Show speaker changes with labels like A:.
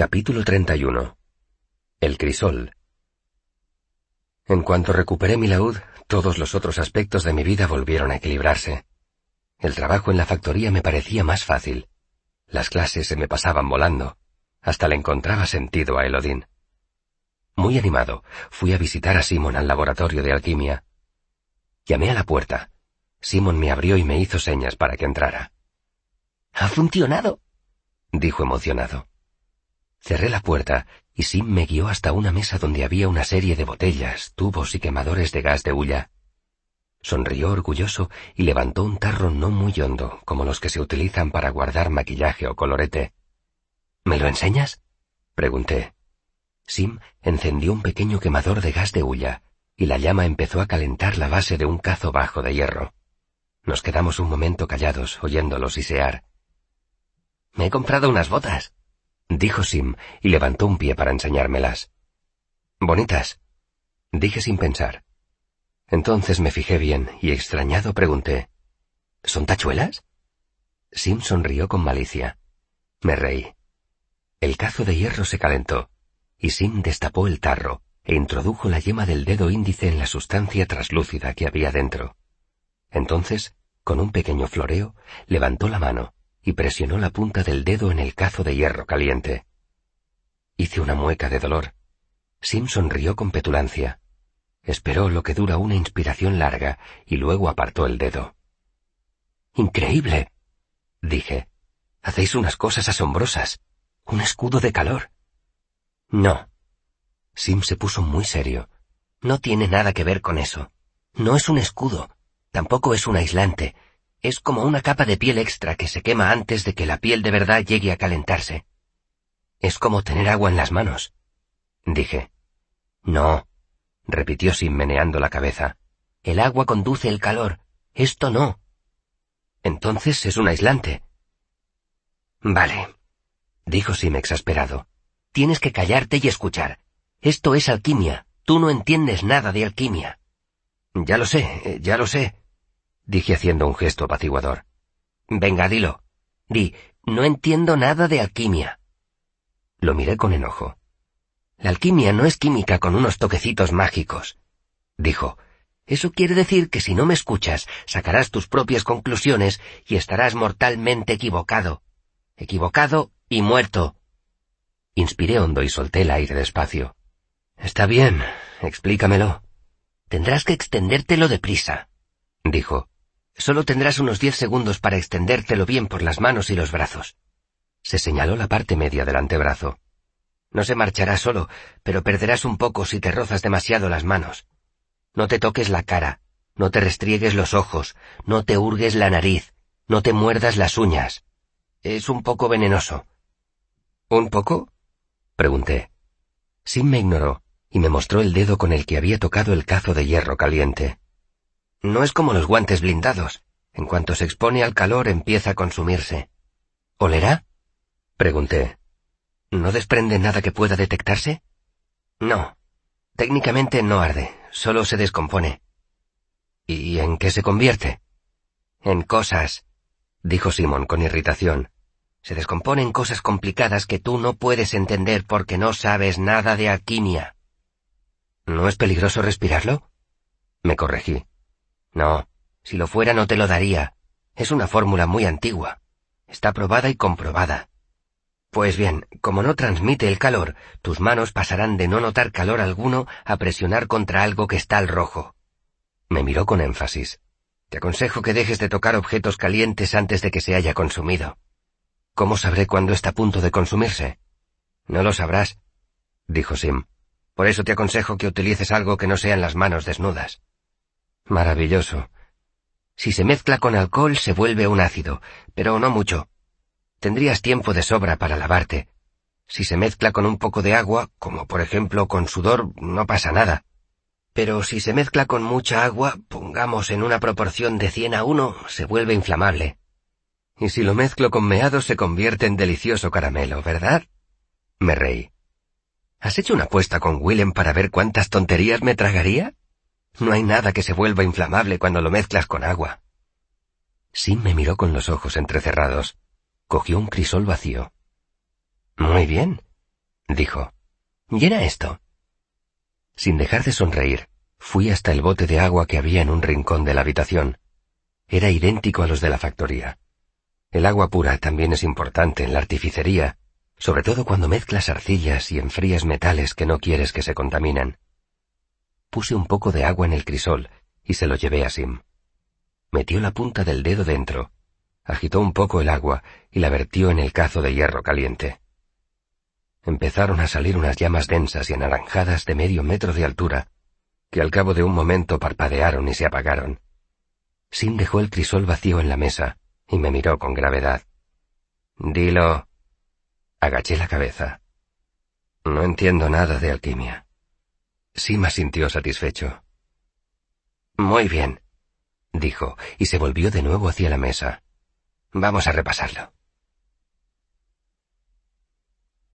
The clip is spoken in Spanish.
A: Capítulo 31 El crisol En cuanto recuperé mi laúd, todos los otros aspectos de mi vida volvieron a equilibrarse. El trabajo en la factoría me parecía más fácil. Las clases se me pasaban volando. Hasta le encontraba sentido a Elodín. Muy animado, fui a visitar a Simon al laboratorio de alquimia. Llamé a la puerta. Simon me abrió y me hizo señas para que entrara.
B: Ha funcionado,
A: dijo emocionado. Cerré la puerta y Sim me guió hasta una mesa donde había una serie de botellas, tubos y quemadores de gas de hulla. Sonrió orgulloso y levantó un tarro no muy hondo, como los que se utilizan para guardar maquillaje o colorete. ¿Me lo enseñas? pregunté. Sim encendió un pequeño quemador de gas de hulla, y la llama empezó a calentar la base de un cazo bajo de hierro. Nos quedamos un momento callados, oyéndolo sisear.
B: Me he comprado unas botas,
A: dijo Sim y levantó un pie para enseñármelas. Bonitas, dije sin pensar. Entonces me fijé bien y extrañado pregunté, ¿Son tachuelas? Sim sonrió con malicia. Me reí. El cazo de hierro se calentó, y Sim destapó el tarro e introdujo la yema del dedo índice en la sustancia traslúcida que había dentro. Entonces, con un pequeño floreo, levantó la mano y presionó la punta del dedo en el cazo de hierro caliente. Hice una mueca de dolor. Sim sonrió con petulancia. Esperó lo que dura una inspiración larga y luego apartó el dedo.
B: Increíble,
A: dije. Hacéis unas cosas asombrosas. Un escudo de calor.
B: No.
A: Sim se puso muy serio.
B: No tiene nada que ver con eso. No es un escudo. Tampoco es un aislante. Es como una capa de piel extra que se quema antes de que la piel de verdad llegue a calentarse.
A: Es como tener agua en las manos, dije.
B: No,
A: repitió sin meneando la cabeza.
B: El agua conduce el calor. Esto no.
A: Entonces es un aislante.
B: Vale, dijo Sim exasperado. Tienes que callarte y escuchar. Esto es alquimia. Tú no entiendes nada de alquimia.
A: Ya lo sé, ya lo sé, dije haciendo un gesto apaciguador.
B: Venga, dilo. Di, no entiendo nada de alquimia.
A: Lo miré con enojo.
B: La alquimia no es química con unos toquecitos mágicos, dijo. Eso quiere decir que si no me escuchas, sacarás tus propias conclusiones y estarás mortalmente equivocado. Equivocado y muerto.
A: Inspiré hondo y solté el aire despacio. Está bien, explícamelo.
B: Tendrás que extendértelo deprisa, dijo. Solo tendrás unos diez segundos para extendértelo bien por las manos y los brazos.
A: Se señaló la parte media del antebrazo.
B: No se marchará solo, pero perderás un poco si te rozas demasiado las manos. No te toques la cara, no te restriegues los ojos, no te hurgues la nariz, no te muerdas las uñas. Es un poco venenoso.
A: ¿Un poco? pregunté. Sim me ignoró y me mostró el dedo con el que había tocado el cazo de hierro caliente.
B: No es como los guantes blindados. En cuanto se expone al calor empieza a consumirse.
A: ¿Olerá? Pregunté.
B: ¿No desprende nada que pueda detectarse? No. Técnicamente no arde, solo se descompone.
A: ¿Y en qué se convierte?
B: En cosas, dijo Simón con irritación. Se descompone en cosas complicadas que tú no puedes entender porque no sabes nada de alquimia.
A: ¿No es peligroso respirarlo? Me corregí.
B: No, si lo fuera no te lo daría. Es una fórmula muy antigua. Está probada y comprobada. Pues bien, como no transmite el calor, tus manos pasarán de no notar calor alguno a presionar contra algo que está al rojo.
A: Me miró con énfasis.
B: Te aconsejo que dejes de tocar objetos calientes antes de que se haya consumido.
A: ¿Cómo sabré cuándo está a punto de consumirse?
B: No lo sabrás, dijo Sim. Por eso te aconsejo que utilices algo que no sean las manos desnudas.
A: Maravilloso.
B: Si se mezcla con alcohol se vuelve un ácido, pero no mucho. Tendrías tiempo de sobra para lavarte. Si se mezcla con un poco de agua, como por ejemplo con sudor, no pasa nada. Pero si se mezcla con mucha agua, pongamos en una proporción de 100 a 1, se vuelve inflamable.
A: Y si lo mezclo con meado se convierte en delicioso caramelo, ¿verdad? Me reí. ¿Has hecho una apuesta con Willem para ver cuántas tonterías me tragaría? No hay nada que se vuelva inflamable cuando lo mezclas con agua. Sim me miró con los ojos entrecerrados. Cogió un crisol vacío. Muy bien. dijo. Llena esto. Sin dejar de sonreír, fui hasta el bote de agua que había en un rincón de la habitación. Era idéntico a los de la factoría. El agua pura también es importante en la artificería, sobre todo cuando mezclas arcillas y enfrías metales que no quieres que se contaminen. Puse un poco de agua en el crisol y se lo llevé a Sim. Metió la punta del dedo dentro, agitó un poco el agua y la vertió en el cazo de hierro caliente. Empezaron a salir unas llamas densas y anaranjadas de medio metro de altura, que al cabo de un momento parpadearon y se apagaron. Sim dejó el crisol vacío en la mesa y me miró con gravedad. Dilo. Agaché la cabeza. No entiendo nada de alquimia. Sima sintió satisfecho. Muy bien, dijo, y se volvió de nuevo hacia la mesa. Vamos a repasarlo.